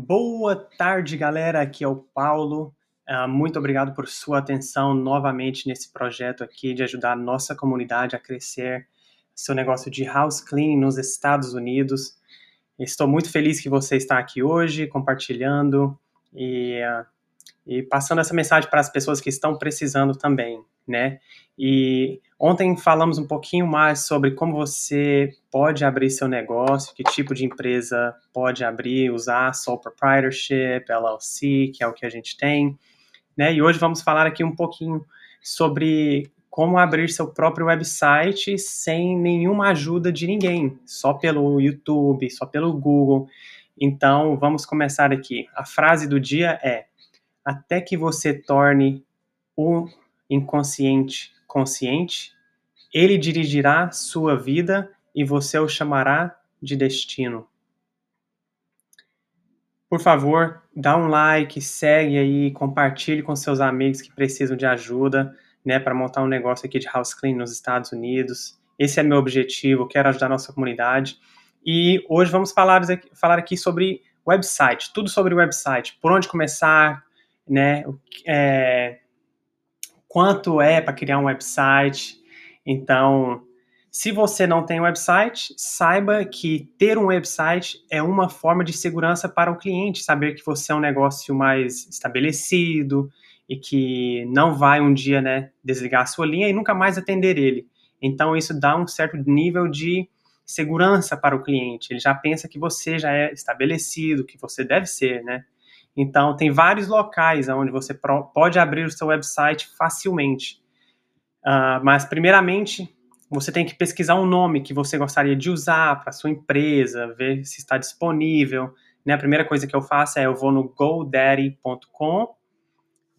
Boa tarde, galera. Aqui é o Paulo. Uh, muito obrigado por sua atenção novamente nesse projeto aqui de ajudar a nossa comunidade a crescer seu negócio de house cleaning nos Estados Unidos. Estou muito feliz que você está aqui hoje compartilhando e, uh, e passando essa mensagem para as pessoas que estão precisando também, né? E ontem falamos um pouquinho mais sobre como você pode abrir seu negócio, que tipo de empresa pode abrir, usar sole proprietorship, LLC, que é o que a gente tem, né? E hoje vamos falar aqui um pouquinho sobre como abrir seu próprio website sem nenhuma ajuda de ninguém, só pelo YouTube, só pelo Google. Então, vamos começar aqui. A frase do dia é: até que você torne o inconsciente consciente, ele dirigirá sua vida e você o chamará de destino. Por favor, dá um like, segue aí, compartilhe com seus amigos que precisam de ajuda, né, para montar um negócio aqui de house clean nos Estados Unidos. Esse é meu objetivo, quero ajudar a nossa comunidade. E hoje vamos falar, falar aqui sobre website, tudo sobre website, por onde começar, né, é, quanto é para criar um website. Então, se você não tem website, saiba que ter um website é uma forma de segurança para o cliente, saber que você é um negócio mais estabelecido e que não vai um dia, né, desligar a sua linha e nunca mais atender ele. Então isso dá um certo nível de segurança para o cliente. Ele já pensa que você já é estabelecido, que você deve ser, né? Então, tem vários locais onde você pode abrir o seu website facilmente. Uh, mas, primeiramente, você tem que pesquisar um nome que você gostaria de usar para sua empresa, ver se está disponível. Né? A primeira coisa que eu faço é eu vou no godaddy.com.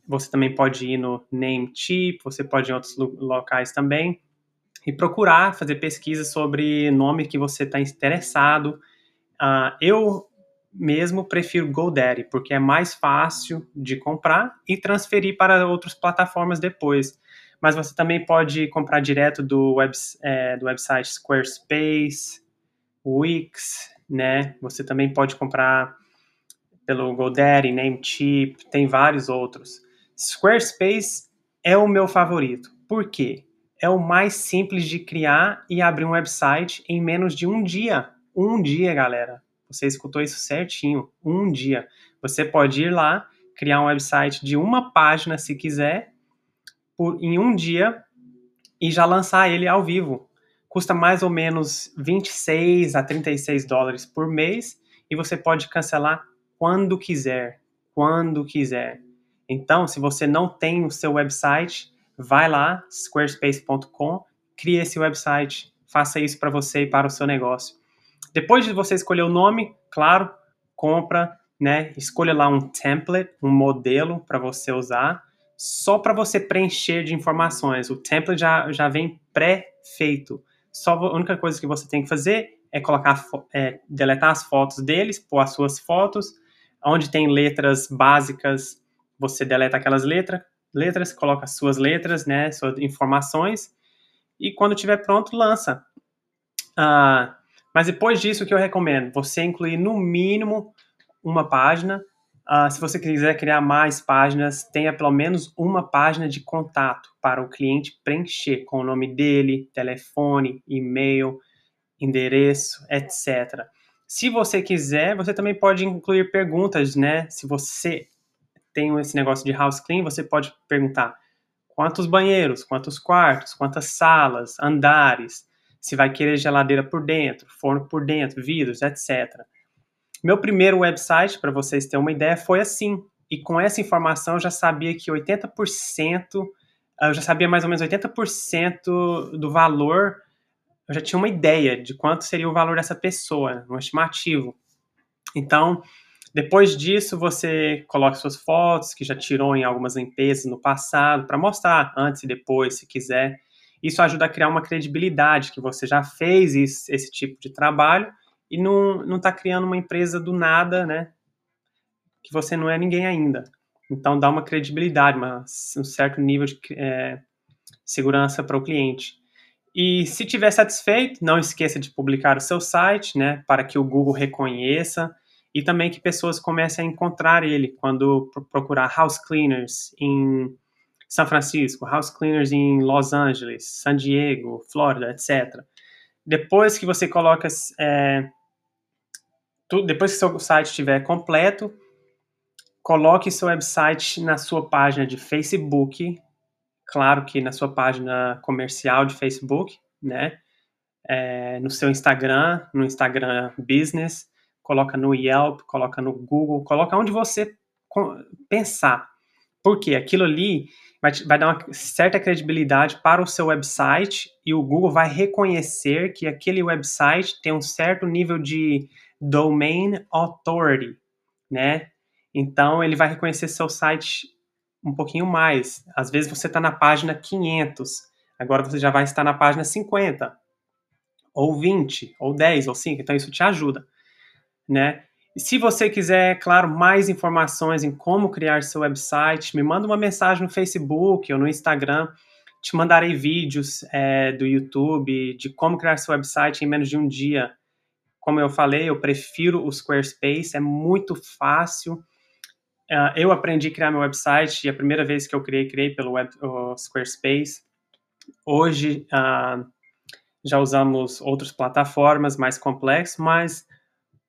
Você também pode ir no Namecheap, você pode ir em outros locais também e procurar fazer pesquisa sobre nome que você está interessado. Uh, eu mesmo prefiro GoDaddy, porque é mais fácil de comprar e transferir para outras plataformas depois. Mas você também pode comprar direto do, web, é, do website Squarespace, Wix, né? Você também pode comprar pelo GoDaddy, Namecheap, tem vários outros. Squarespace é o meu favorito. Por quê? É o mais simples de criar e abrir um website em menos de um dia. Um dia, galera. Você escutou isso certinho. Um dia. Você pode ir lá, criar um website de uma página, se quiser, por, em um dia, e já lançar ele ao vivo. Custa mais ou menos 26 a 36 dólares por mês, e você pode cancelar quando quiser. Quando quiser. Então, se você não tem o seu website, vai lá, squarespace.com, crie esse website, faça isso para você e para o seu negócio. Depois de você escolher o nome, claro, compra, né? Escolha lá um template, um modelo para você usar, só para você preencher de informações. O template já, já vem pré-feito. Só a única coisa que você tem que fazer é colocar, é, deletar as fotos deles, pôr as suas fotos. Onde tem letras básicas, você deleta aquelas letras, letras, coloca as suas letras, né, suas informações, e quando estiver pronto, lança. Ah, mas depois disso, o que eu recomendo? Você incluir no mínimo uma página. Uh, se você quiser criar mais páginas, tenha pelo menos uma página de contato para o cliente preencher com o nome dele, telefone, e-mail, endereço, etc. Se você quiser, você também pode incluir perguntas, né? Se você tem esse negócio de house clean, você pode perguntar quantos banheiros, quantos quartos, quantas salas, andares, se vai querer geladeira por dentro, forno por dentro, vidros, etc. Meu primeiro website, para vocês terem uma ideia, foi assim. E com essa informação eu já sabia que 80%, eu já sabia mais ou menos 80% do valor, eu já tinha uma ideia de quanto seria o valor dessa pessoa, um estimativo. Então, depois disso, você coloca suas fotos, que já tirou em algumas limpezas no passado, para mostrar antes e depois, se quiser. Isso ajuda a criar uma credibilidade que você já fez isso, esse tipo de trabalho e não está criando uma empresa do nada, né? Que você não é ninguém ainda. Então dá uma credibilidade, uma, um certo nível de é, segurança para o cliente. E se tiver satisfeito, não esqueça de publicar o seu site, né? Para que o Google reconheça e também que pessoas comecem a encontrar ele quando procurar house cleaners em São Francisco, house cleaners em Los Angeles, San Diego, Flórida, etc. Depois que você coloca, é, tu, depois que seu site estiver completo, coloque seu website na sua página de Facebook, claro que na sua página comercial de Facebook, né? É, no seu Instagram, no Instagram Business, coloca no Yelp, coloca no Google, coloca onde você pensar. Porque aquilo ali vai, vai, dar uma certa credibilidade para o seu website e o Google vai reconhecer que aquele website tem um certo nível de domain authority, né? Então ele vai reconhecer seu site um pouquinho mais. Às vezes você está na página 500, agora você já vai estar na página 50, ou 20, ou 10, ou 5. Então isso te ajuda né? E se você quiser, claro, mais informações em como criar seu website, me manda uma mensagem no Facebook ou no Instagram. Te mandarei vídeos é, do YouTube de como criar seu website em menos de um dia. Como eu falei, eu prefiro o Squarespace, é muito fácil. Uh, eu aprendi a criar meu website e a primeira vez que eu criei, criei pelo web, Squarespace. Hoje uh, já usamos outras plataformas mais complexas, mas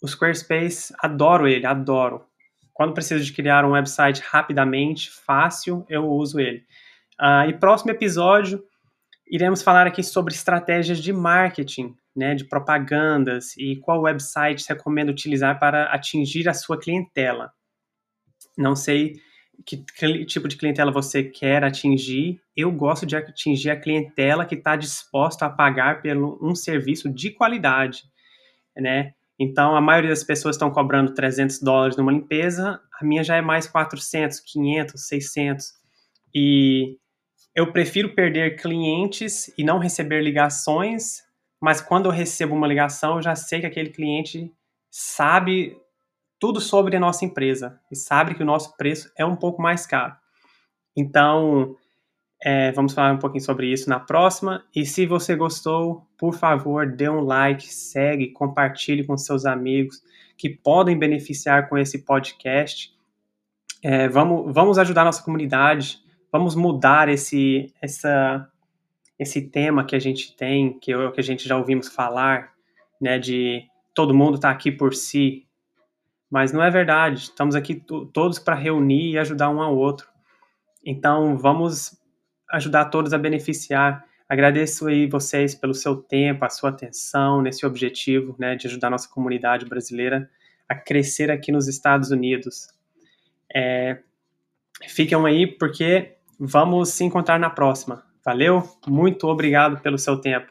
o Squarespace, adoro ele, adoro. Quando preciso de criar um website rapidamente, fácil, eu uso ele. Uh, e próximo episódio, iremos falar aqui sobre estratégias de marketing, né, de propagandas e qual website recomenda utilizar para atingir a sua clientela. Não sei que, que tipo de clientela você quer atingir. Eu gosto de atingir a clientela que está disposta a pagar pelo um serviço de qualidade, né? Então, a maioria das pessoas estão cobrando 300 dólares numa limpeza, a minha já é mais 400, 500, 600. E eu prefiro perder clientes e não receber ligações, mas quando eu recebo uma ligação, eu já sei que aquele cliente sabe tudo sobre a nossa empresa e sabe que o nosso preço é um pouco mais caro. Então, é, vamos falar um pouquinho sobre isso na próxima. E se você gostou, por favor, dê um like, segue, compartilhe com seus amigos que podem beneficiar com esse podcast. É, vamos, vamos ajudar nossa comunidade, vamos mudar esse, essa, esse tema que a gente tem, que, que a gente já ouvimos falar, né, de todo mundo está aqui por si. Mas não é verdade. Estamos aqui todos para reunir e ajudar um ao outro. Então, vamos ajudar todos a beneficiar. Agradeço aí vocês pelo seu tempo, a sua atenção nesse objetivo, né, de ajudar nossa comunidade brasileira a crescer aqui nos Estados Unidos. É, fiquem aí porque vamos se encontrar na próxima. Valeu? Muito obrigado pelo seu tempo.